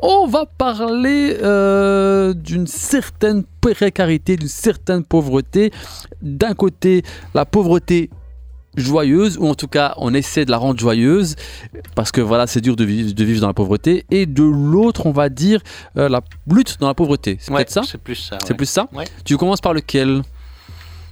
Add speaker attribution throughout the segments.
Speaker 1: On va parler euh, d'une certaine précarité, d'une certaine pauvreté. D'un côté, la pauvreté joyeuse, ou en tout cas on essaie de la rendre joyeuse, parce que voilà c'est dur de vivre, de vivre dans la pauvreté, et de l'autre on va dire euh, la lutte dans la pauvreté. C'est
Speaker 2: Ouais,
Speaker 1: peut-être ça?
Speaker 2: C'est plus ça.
Speaker 1: C'est
Speaker 2: ouais.
Speaker 1: plus ça?
Speaker 2: Ouais.
Speaker 1: Tu commences par lequel?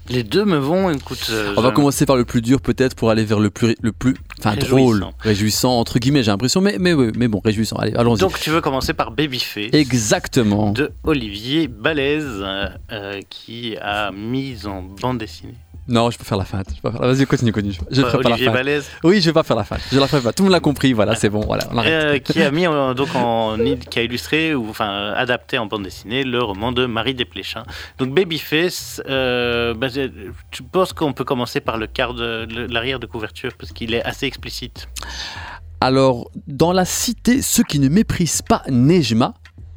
Speaker 2: Les deux me vont, écoute. euh,
Speaker 1: On va commencer par le plus dur peut-être pour aller vers le plus, le plus enfin, drôle, réjouissant entre guillemets j'ai l'impression, mais, mais, oui, mais bon réjouissant, allez allons-y.
Speaker 2: Donc tu veux commencer par Babyface
Speaker 1: Exactement.
Speaker 2: de Olivier Balèze euh, euh, qui a mis en bande dessinée.
Speaker 1: Non, je peux faire la feinte. Je peux faire- Vas-y, continue, continue. Je
Speaker 2: Euh,
Speaker 1: ferai pas la feinte.
Speaker 2: Balèze
Speaker 1: Oui, je vais pas faire la feinte. Je la pas. Tout le monde l'a compris. Voilà, c'est bon. Voilà, on
Speaker 2: euh, qui a mis en- donc en qui a illustré ou enfin euh, adapté en bande dessinée le roman de Marie Desplechin. Donc Babyface, euh, bah, je je pense qu'on peut commencer par le quart de l'arrière de couverture parce qu'il est assez explicite?
Speaker 1: Alors, dans la cité, ceux qui ne méprisent pas Nejma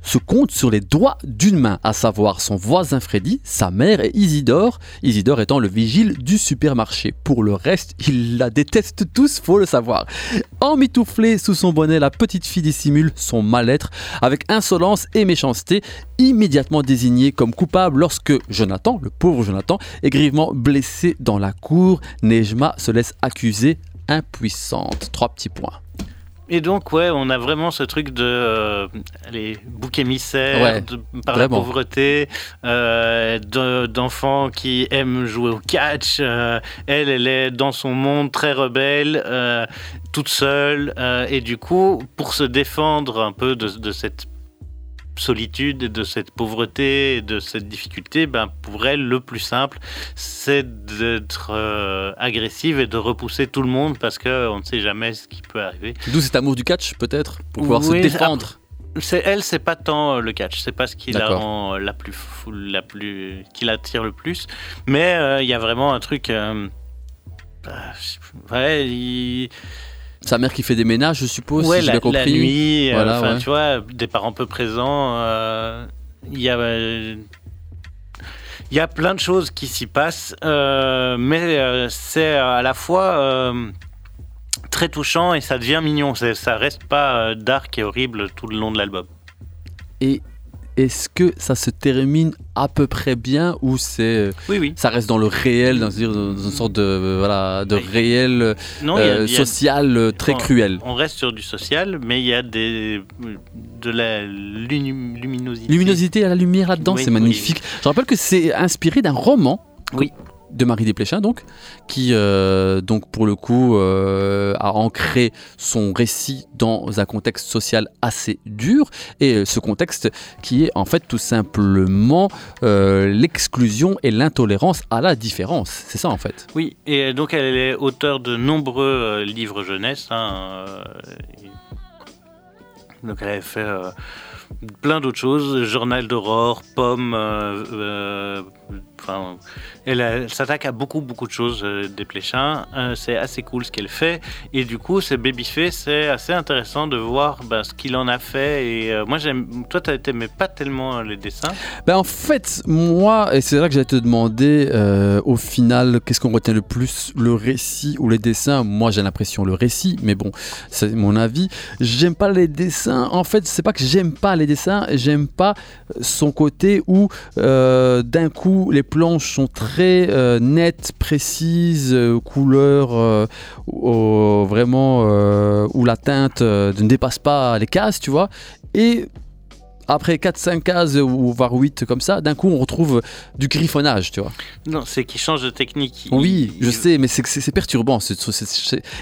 Speaker 1: se comptent sur les doigts d'une main, à savoir son voisin Freddy, sa mère et Isidore, Isidore étant le vigile du supermarché. Pour le reste, ils la détestent tous, faut le savoir. Emmitouflée sous son bonnet, la petite fille dissimule son mal-être avec insolence et méchanceté, immédiatement désignée comme coupable lorsque Jonathan, le pauvre Jonathan, est grièvement blessé dans la cour. Nejma se laisse accuser impuissante. Trois petits points.
Speaker 2: Et donc, ouais, on a vraiment ce truc de euh, les boucs émissaires
Speaker 1: Ouais,
Speaker 2: de- par
Speaker 1: vraiment.
Speaker 2: la pauvreté, euh, de- d'enfants qui aiment jouer au catch. euh, elle, elle est dans son monde très rebelle, toute seule. et du coup, pour se défendre un peu de, de cette solitude, et de cette pauvreté, et de cette difficulté, ben, pour elle, le plus simple, c'est d'être euh, agressive et de repousser tout le monde parce qu'on ne sait jamais ce qui peut arriver.
Speaker 1: D'où cet amour du catch, peut-être, pour pouvoir
Speaker 2: Oui,
Speaker 1: se défendre.
Speaker 2: C'est elle, c'est pas tant euh, le catch, c'est pas ce qui la rend euh, la plus, la plus, qui l'attire le plus. Mais euh, il y a vraiment un truc. euh, bah, ouais, il-
Speaker 1: Sa mère qui fait des ménages, je suppose,
Speaker 2: ouais,
Speaker 1: si j'ai
Speaker 2: la,
Speaker 1: compris.
Speaker 2: nuit, euh,
Speaker 1: Voilà, ouais.
Speaker 2: tu vois, des parents peu présents. euh, Il y a. euh, il y a plein de choses qui s'y passent, mais c'est à la fois très touchant et ça devient mignon. Ça reste pas dark et horrible tout le long de l'album.
Speaker 1: Et est-ce que ça se termine à peu près bien ou c'est
Speaker 2: Oui, oui.
Speaker 1: ça reste dans le réel, dans, une sorte de euh, voilà de
Speaker 2: Oui.
Speaker 1: réel
Speaker 2: Non,
Speaker 1: euh,
Speaker 2: a-
Speaker 1: social euh, très cruel.
Speaker 2: On reste sur du social, mais il y a des, de la lumi- luminosité.
Speaker 1: Luminosité à la lumière là-dedans, c'est magnifique. Je rappelle que c'est inspiré d'un roman.
Speaker 2: Oui.
Speaker 1: De Marie Desplechin, donc, qui, euh, donc, pour le coup, euh, a ancré son récit dans un contexte social assez dur. Et euh, ce contexte qui est, en fait, tout simplement l'exclusion et l'intolérance à la différence. C'est ça, en fait.
Speaker 2: Oui, et donc elle est auteure de nombreux livres jeunesse. hein, donc elle avait fait plein d'autres choses, Journal d'Aurore, Pomme. Enfin, elle, s'attaque à beaucoup beaucoup de choses euh, des Pléchins. Euh, c'est assez cool ce qu'elle fait. Et du coup, c'est Babyface, c'est assez intéressant de voir bah, ce qu'il en a fait. Et euh, moi, j'aime. Toi, t'aimais pas tellement les dessins?
Speaker 1: Ben en fait, moi, et c'est là que j'allais te demander, au final, qu'est-ce qu'on retient le plus, le récit ou les dessins? Moi, j'ai l'impression le récit, mais bon, c'est mon avis. J'aime pas les dessins. En fait, c'est pas que j'aime pas les dessins, j'aime pas son côté où, d'un coup, les planches sont très euh, nettes, précises, euh, couleurs euh, vraiment où la teinte ne dépasse pas les cases, tu vois. Et après 4-5 cases ou voire 8 comme ça, d'un coup on retrouve du griffonnage, tu vois.
Speaker 2: Non, c'est qu'il change de technique. Il-
Speaker 1: Oui, je sais, mais c'est perturbant.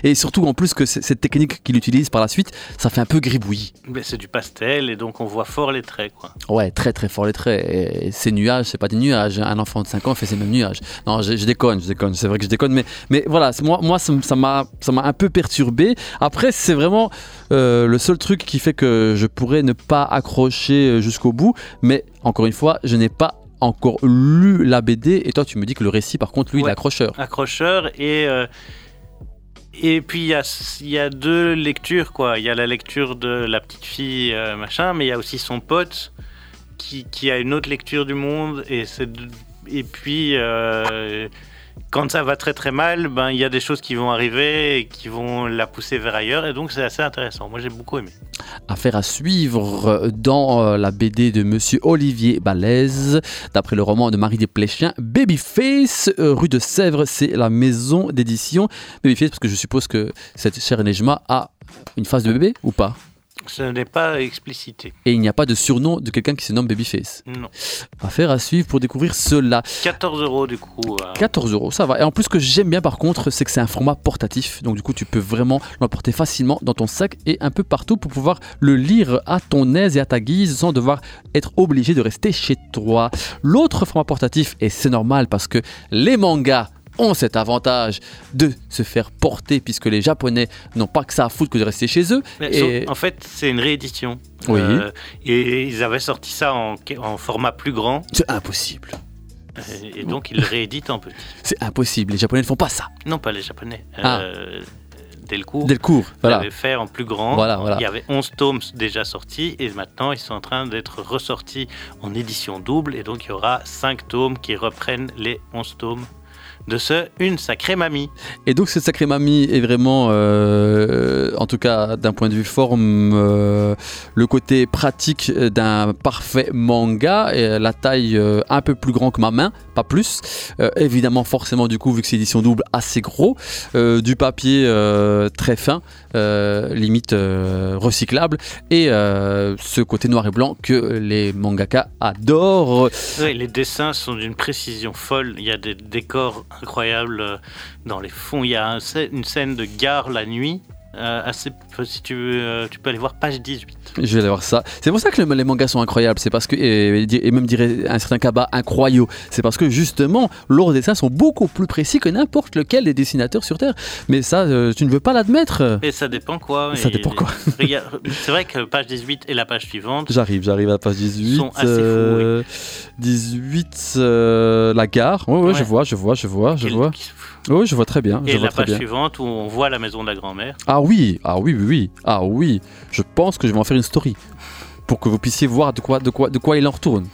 Speaker 1: Et surtout en plus que cette technique qu'il utilise par la suite, ça fait un peu gribouillis.
Speaker 2: C'est du pastel et donc on voit fort les traits. Quoi.
Speaker 1: Ouais, très très fort les traits. Et ces nuages, c'est pas des nuages. Un enfant de 5 ans fait ces mêmes nuages. Non, je, je déconne, je déconne. C'est vrai que je déconne, mais, mais voilà, moi, moi ça m- ça m'a ça m'a un peu perturbé. Après, c'est vraiment euh, le seul truc qui fait que je pourrais ne pas accrocher euh, jusqu'au bout. Mais encore une fois, je n'ai pas encore lu la BD. Et toi, tu me dis que le récit, par contre, lui, il
Speaker 2: Ouais.
Speaker 1: est accrocheur.
Speaker 2: Accrocheur et. euh, et puis il y a, il y a deux lectures, quoi. Il y a la lecture de la petite fille, euh, machin, mais il y a aussi son pote qui, qui a une autre lecture du monde. Et, c'est et puis. euh, quand ça va très très mal, ben il y a des choses qui vont arriver et qui vont la pousser vers ailleurs, et donc c'est assez intéressant. Moi j'ai beaucoup aimé.
Speaker 1: Affaire à suivre dans euh, la BD de Monsieur Olivier Balèze, d'après le roman de Marie Desplechin, Babyface, euh, rue de Sèvres, c'est la maison d'édition Babyface, parce que je suppose que cette chère Nejma a une phase de bébé ou pas?
Speaker 2: Ce n'est pas explicité.
Speaker 1: Et il n'y a pas de surnom de quelqu'un qui se nomme Babyface.
Speaker 2: Non.
Speaker 1: Affaire à suivre pour découvrir cela.
Speaker 2: 14 euros du coup.
Speaker 1: 14 euros, ça va. Et en plus, ce que j'aime bien par contre, c'est que c'est un format portatif. Donc du coup, tu peux vraiment l'emporter facilement dans ton sac et un peu partout pour pouvoir le lire à ton aise et à ta guise sans devoir être obligé de rester chez toi. L'autre format portatif, et c'est normal parce que les mangas ont cet avantage de se faire porter puisque les Japonais n'ont pas que ça à foutre que de rester chez eux.
Speaker 2: Et... En fait, c'est une réédition.
Speaker 1: Oui.
Speaker 2: Euh, et ils avaient sorti ça en, en format plus grand.
Speaker 1: C'est impossible.
Speaker 2: Et donc ils le rééditent en petit.
Speaker 1: C'est impossible. Les Japonais ne font pas ça.
Speaker 2: Non, pas les Japonais.
Speaker 1: Ah.
Speaker 2: Euh, Delcourt.
Speaker 1: Delcourt, voilà.
Speaker 2: l'avait fait en plus grand.
Speaker 1: Voilà, voilà.
Speaker 2: Il y avait 11 tomes déjà sortis et maintenant ils sont en train d'être ressortis en édition double et donc il y aura 5 tomes qui reprennent les 11 tomes de ce Une sacrée mamie.
Speaker 1: Et donc cette sacrée mamie est vraiment, euh, en tout cas d'un point de vue forme, euh, le côté pratique d'un parfait manga, et la taille euh, un peu plus grand que ma main, pas plus. évidemment forcément du coup vu que c'est édition double assez gros, du papier très fin, limite recyclable, et ce côté noir et blanc que les mangaka adorent.
Speaker 2: Oui, les dessins sont d'une précision folle, il y a des décors incroyable euh, dans les fonds. Il y a une scène de gare la nuit. Euh, assez, si tu, veux, euh, tu peux aller voir page 18.
Speaker 1: Je vais aller voir ça. C'est pour ça que les mangas sont incroyables. C'est parce que, et, même dirait un certain Kaba, incroyable. C'est parce que justement, leurs dessins sont beaucoup plus précis que n'importe lequel des dessinateurs sur Terre. Mais ça, tu ne veux pas l'admettre.
Speaker 2: Et ça dépend quoi.
Speaker 1: Ça dépend quoi.
Speaker 2: C'est vrai que page 18 et la page suivante.
Speaker 1: J'arrive, j'arrive à page 18.
Speaker 2: Sont assez fous,
Speaker 1: 18, la gare. Oui, ouais, je vois, je vois, je vois, je vois. Oui, je vois très bien.
Speaker 2: Et
Speaker 1: je
Speaker 2: la page suivante où on voit la maison de la grand-mère.
Speaker 1: Ah oui, ah oui, oui, oui. Ah oui. Je pense que je vais en faire une story pour que vous puissiez voir de quoi, de quoi, de quoi il en retourne.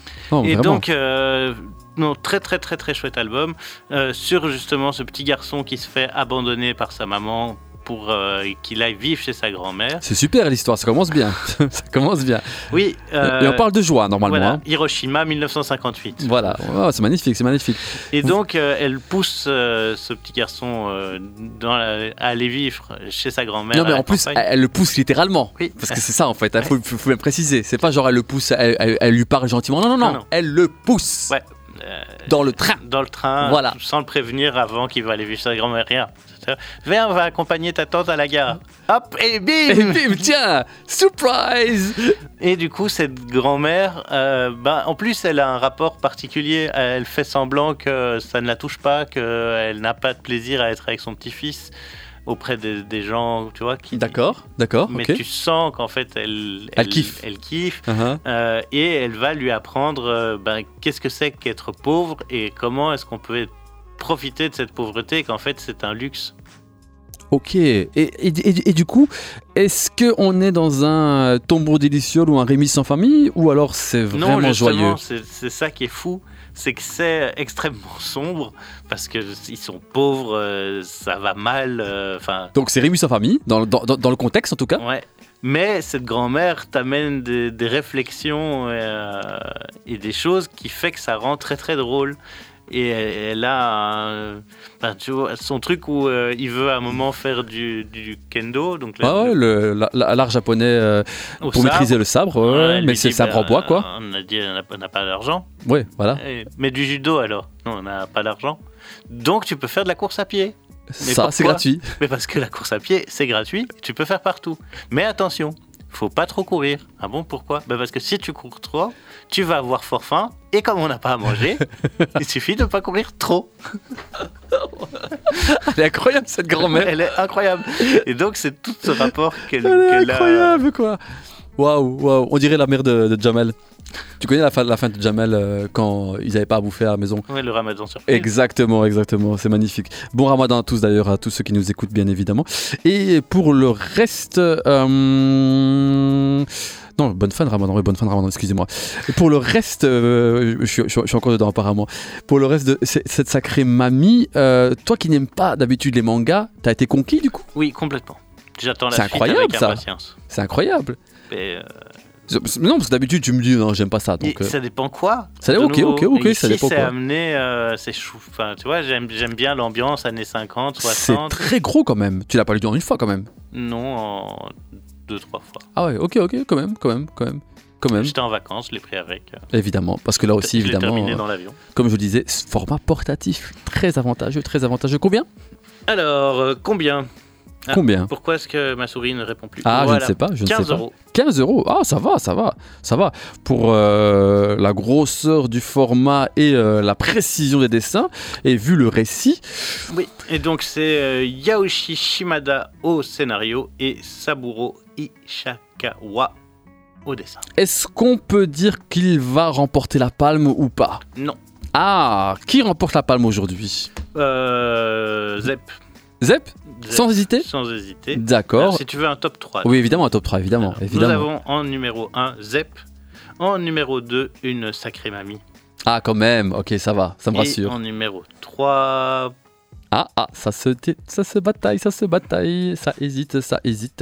Speaker 2: et donc, euh, non, très très très très chouette album euh, sur justement ce petit garçon qui se fait abandonner par sa maman pour euh, qu'il aille vivre chez sa grand-mère.
Speaker 1: C'est super l'histoire, ça commence bien. ça commence bien.
Speaker 2: Oui.
Speaker 1: et on parle de joie normalement.
Speaker 2: Voilà,
Speaker 1: hein.
Speaker 2: Hiroshima 1958.
Speaker 1: Voilà, oh, c'est magnifique, c'est magnifique.
Speaker 2: Et donc euh, elle pousse euh, ce petit garçon dans à aller vivre chez sa grand-mère.
Speaker 1: Non mais en plus, elle, le pousse littéralement.
Speaker 2: Oui.
Speaker 1: Parce que c'est ça en fait, il faut, faut, bien préciser. C'est pas genre elle le pousse, elle, elle, lui parle gentiment. Non, non, non, non. elle le pousse.
Speaker 2: Ouais.
Speaker 1: Dans le train.
Speaker 2: Dans le train,
Speaker 1: voilà.
Speaker 2: sans le prévenir avant qu'il va aller vivre sa grand-mère. Rien. Viens, on va accompagner ta tante à la gare. Hop, et bim
Speaker 1: Et bim, tiens Surprise
Speaker 2: Et du coup, cette grand-mère, euh, ben, en plus, elle a un rapport particulier. Elle fait semblant que ça ne la touche pas, qu'elle n'a pas de plaisir à être avec son petit-fils auprès des, gens, tu vois, qui...
Speaker 1: D'accord, d'accord.
Speaker 2: Mais tu sens qu'en fait, elle,
Speaker 1: elle, kiffe.
Speaker 2: Elle kiffe
Speaker 1: uh-huh.
Speaker 2: euh, et elle va lui apprendre euh, ben, qu'est-ce que c'est qu'être pauvre et comment est-ce qu'on peut profiter de cette pauvreté qu'en fait c'est un luxe.
Speaker 1: Ok, et, et, du coup, est-ce qu'on est dans un tombeau délicieux ou un Rémi sans famille ou alors c'est vraiment
Speaker 2: non,
Speaker 1: joyeux
Speaker 2: C'est ça qui est fou, c'est que c'est extrêmement sombre parce qu'ils sont pauvres, euh, ça va mal. Euh.
Speaker 1: Donc c'est Rémi sans famille, dans, dans, dans, le contexte en tout cas
Speaker 2: Ouais. Mais cette grand-mère t'amène des, des, réflexions et, euh, et, des choses qui fait que ça rend très très drôle et elle a tu vois, son truc où euh, il veut à un moment faire du, du kendo donc
Speaker 1: ah le, l'art japonais euh, pour maîtriser le sabre mais c'est sabre en bois quoi.
Speaker 2: on a dit on n'a pas d'argent.
Speaker 1: Ouais voilà.
Speaker 2: Mais du judo alors. Non on n'a pas d'argent. Donc tu peux faire de la course à pied.
Speaker 1: Ça c'est gratuit.
Speaker 2: Mais parce que la course à pied c'est gratuit tu peux faire partout. Mais attention faut pas trop courir. Ah bon, pourquoi? Bah Parce que si tu cours trop, tu vas avoir fort faim, et comme on n'a pas à manger, il suffit de ne pas courir trop.
Speaker 1: Elle est incroyable, cette grand-mère.
Speaker 2: Elle est incroyable. Et donc, c'est tout ce rapport qu'elle
Speaker 1: Elle est incroyable, quoi. Waouh, waouh, on dirait la mère de, de Jamel. Tu connais la fin, la fin de Jamel euh, quand ils n'avaient pas à bouffer à la maison
Speaker 2: Oui, le ramadan sur
Speaker 1: Exactement, exactement, c'est magnifique. Bon ramadan à tous d'ailleurs, à tous ceux qui nous écoutent bien évidemment. Et pour le reste, euh, Non, bonne fin de Ramadan, oui, bonne fin de Ramadan, excusez-moi. Pour le reste, euh, je, suis, je suis- je suis encore dedans apparemment. Pour le reste de cette sacrée mamie, euh, toi qui n'aimes pas d'habitude les mangas, t'as été conquis du coup?
Speaker 2: Oui, complètement. J'attends la suite
Speaker 1: incroyable,
Speaker 2: avec impatience.
Speaker 1: C'est incroyable.
Speaker 2: Mais, euh,
Speaker 1: Non, parce que d'habitude tu me dis non, j'aime pas ça. Donc, euh,
Speaker 2: ça dépend quoi?
Speaker 1: Ça- ok, ok, ok,
Speaker 2: Et
Speaker 1: ça
Speaker 2: ici,
Speaker 1: dépend
Speaker 2: c'est
Speaker 1: quoi.
Speaker 2: amené, euh, c'est chou. Enfin, tu vois, j'aime bien l'ambiance années 50,
Speaker 1: c'est
Speaker 2: 60.
Speaker 1: très gros quand même. Tu l'as pas lu en une fois quand même.
Speaker 2: Non, en deux, trois fois.
Speaker 1: Ah ouais, ok, ok, quand même, quand même, quand même. Quand même,
Speaker 2: J'étais en vacances, je l'ai pris avec. euh,
Speaker 1: évidemment. Parce que là aussi,
Speaker 2: je
Speaker 1: évidemment,
Speaker 2: terminé
Speaker 1: euh,
Speaker 2: dans l'avion.
Speaker 1: comme je le disais, ce format portatif, très avantageux, très avantageux. Combien?
Speaker 2: Alors, euh, combien? Ah.
Speaker 1: Combien?
Speaker 2: Pourquoi est-ce que ma souris ne répond plus?
Speaker 1: Ah, je ne sais pas, je ne sais
Speaker 2: 15
Speaker 1: pas.
Speaker 2: euros.
Speaker 1: 15 euros, ah ça va, ça va, ça va. Pour euh, la grosseur du format et euh, la précision des dessins, et vu le récit,
Speaker 2: Oui, et donc c'est euh, Yaoshi Shimada au scénario et Saburo Ishikawa au dessin.
Speaker 1: est-ce qu'on peut dire qu'il va remporter la palme ou pas?
Speaker 2: Non.
Speaker 1: Ah, qui remporte la palme aujourd'hui?
Speaker 2: Euh, Zep.
Speaker 1: Zep
Speaker 2: Zep,
Speaker 1: Sans hésiter
Speaker 2: Sans hésiter. Alors,
Speaker 1: D'accord.
Speaker 2: si tu veux un top 3.
Speaker 1: Oui, évidemment, un top 3, évidemment.
Speaker 2: Alors,
Speaker 1: évidemment.
Speaker 2: Nous avons en numéro 1 Zep. En numéro 2, une sacrée mamie.
Speaker 1: Ah, quand même, ok, ça va, ça me
Speaker 2: Et
Speaker 1: rassure.
Speaker 2: en numéro 3,
Speaker 1: Ah, ah, ça se, ça se bataille, ça se bataille, ça hésite, ça hésite.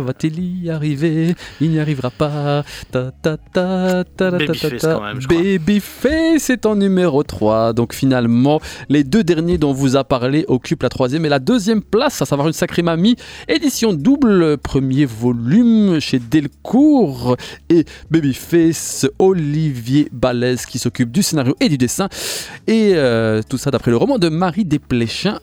Speaker 1: Va-t-il y arriver? Il n'y arrivera pas.
Speaker 2: Babyface
Speaker 1: ta.
Speaker 2: quand même, je crois.
Speaker 1: Babyface est en numéro 3. Donc finalement, les deux derniers dont on vous a parlé occupent la troisième et la deuxième place, à savoir une sacrée mamie. Édition double, premier volume chez Delcourt et Babyface, Olivier Qui s'occupe du scénario et du dessin. Et euh, tout ça d'après le roman de Marie Desplechin,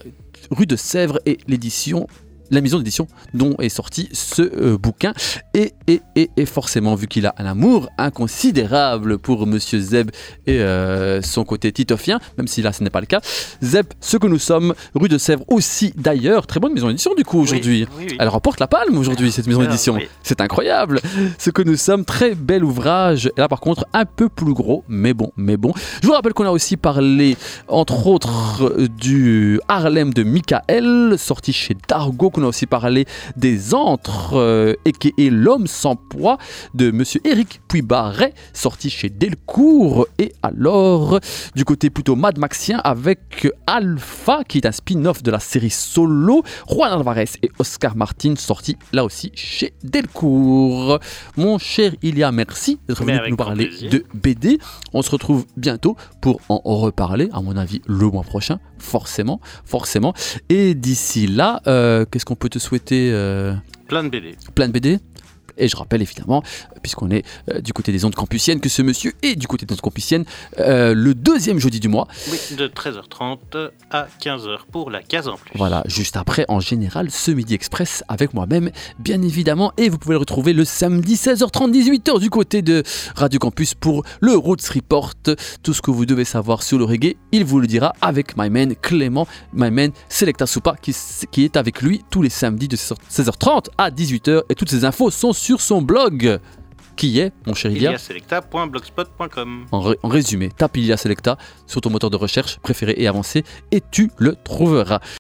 Speaker 1: rue de Sèvres et l'édition. La maison d'édition dont est sorti ce euh, bouquin. Et, et, et, et forcément, vu qu'il a un amour inconsidérable pour Monsieur Zeb et euh, son côté titofien, même si là ce n'est pas le cas, Zeb, ce que nous sommes, rue de Sèvres aussi d'ailleurs, très bonne maison d'édition du coup aujourd'hui.
Speaker 2: Oui, oui, oui.
Speaker 1: Elle remporte la palme aujourd'hui, cette maison
Speaker 2: Alors,
Speaker 1: d'édition. C'est incroyable. Ce que nous sommes, très bel ouvrage. Et là, par contre, un peu plus gros, mais bon, mais bon. Je vous rappelle qu'on a aussi parlé, entre autres, du Harlem de Michael, sorti chez Dargo, qu'on a aussi parlé des Antres, et qui est L'homme sans poids de Monsieur Eric Puy-Barret, sorti chez Delcourt. Et alors, du côté plutôt Mad Maxien, avec Alpha, qui est un spin-off de la série Solo, Juan Alvarez et Oscar Martin, sorti là aussi chez Delcourt. Mon cher Ilia, merci d'être venu nous parler de BD. On se retrouve bientôt pour en reparler, à mon avis, le mois prochain, forcément, forcément. Et d'ici là, euh, qu'est-ce qu'on peut te souhaiter euh,
Speaker 2: Plein de BD.
Speaker 1: Plein de BD et je rappelle évidemment, euh, puisqu'on est euh, du côté des ondes campusiennes, que ce monsieur est du côté des ondes campusiennes euh, le deuxième jeudi du mois.
Speaker 2: Oui, de 13h30 à 15h pour la case en plus.
Speaker 1: Voilà, juste après, en général, ce Midi Express avec moi-même, bien évidemment. Et vous pouvez le retrouver le samedi 16h30, 18h du côté de Radio Campus pour le Roots Report. Tout ce que vous devez savoir sur le reggae, il vous le dira avec my man Clément, my man Selecta Soupa, qui, qui est avec lui tous les samedis de 16h30 à 18h. Et toutes ces infos sont sur son blog, qui est, mon cher Ilia,
Speaker 2: iliaselecta.blogspot.com.
Speaker 1: en résumé, tape Ilia Selecta sur ton moteur de recherche préféré et avancé et tu le trouveras.